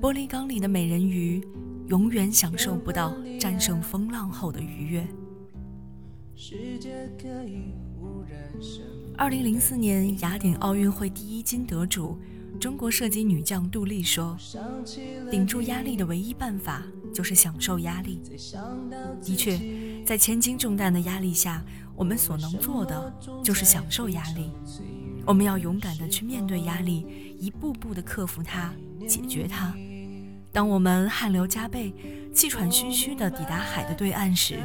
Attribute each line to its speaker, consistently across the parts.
Speaker 1: 玻璃缸里的美人鱼，永远享受不到战胜风浪后的愉悦。二零零四年雅典奥运会第一金得主、中国射击女将杜丽说：“顶住压力的唯一办法就是享受压力。”的确，在千斤重担的压力下，我们所能做的就是享受压力。我们要勇敢地去面对压力，一步步地克服它，解决它。当我们汗流浃背、气喘吁吁地抵达海的对岸时，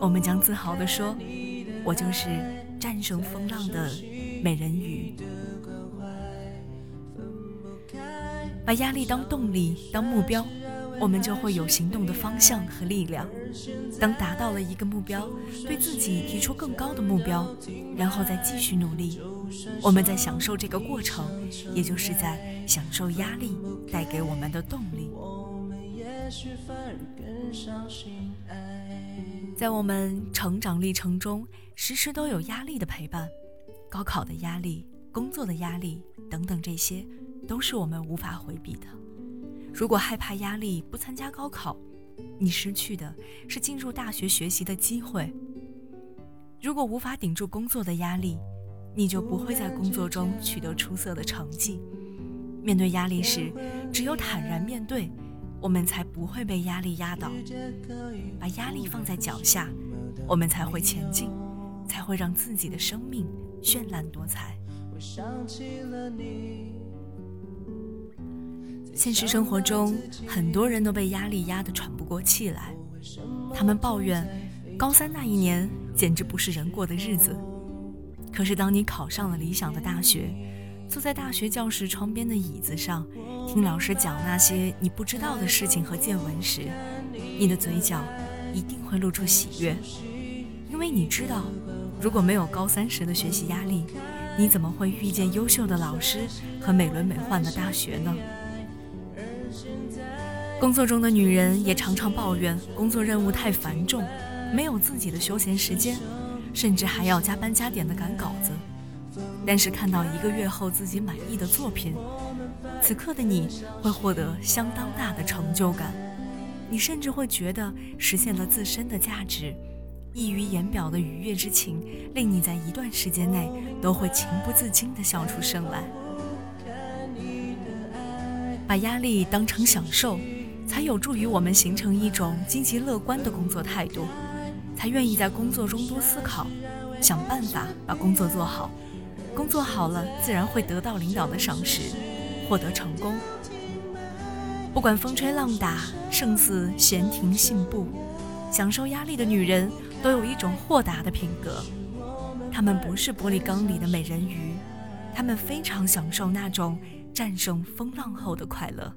Speaker 1: 我们将自豪地说：“我就是战胜风浪的美人鱼。”把压力当动力、当目标，我们就会有行动的方向和力量。当达到了一个目标，对自己提出更高的目标，然后再继续努力，我们在享受这个过程，也就是在享受压力带给我们的动力。在我们成长历程中，时时都有压力的陪伴，高考的压力、工作的压力等等，这些都是我们无法回避的。如果害怕压力，不参加高考，你失去的是进入大学学习的机会；如果无法顶住工作的压力，你就不会在工作中取得出色的成绩。面对压力时，只有坦然面对。我们才不会被压力压倒，把压力放在脚下，我们才会前进，才会让自己的生命绚烂多彩。我想起了你现实生活中，很多人都被压力压得喘不过气来，他们抱怨高三那一年简直不是人过的日子。可是当你考上了理想的大学，坐在大学教室窗边的椅子上，听老师讲那些你不知道的事情和见闻时，你的嘴角一定会露出喜悦，因为你知道，如果没有高三时的学习压力，你怎么会遇见优秀的老师和美轮美奂的大学呢？工作中的女人也常常抱怨工作任务太繁重，没有自己的休闲时间，甚至还要加班加点的赶稿子。但是看到一个月后自己满意的作品，此刻的你会获得相当大的成就感，你甚至会觉得实现了自身的价值，溢于言表的愉悦之情，令你在一段时间内都会情不自禁地笑出声来。把压力当成享受，才有助于我们形成一种积极乐观的工作态度，才愿意在工作中多思考，想办法把工作做好。工作好了，自然会得到领导的赏识，获得成功。不管风吹浪打，胜似闲庭信步。享受压力的女人都有一种豁达的品格，她们不是玻璃缸里的美人鱼，她们非常享受那种战胜风浪后的快乐。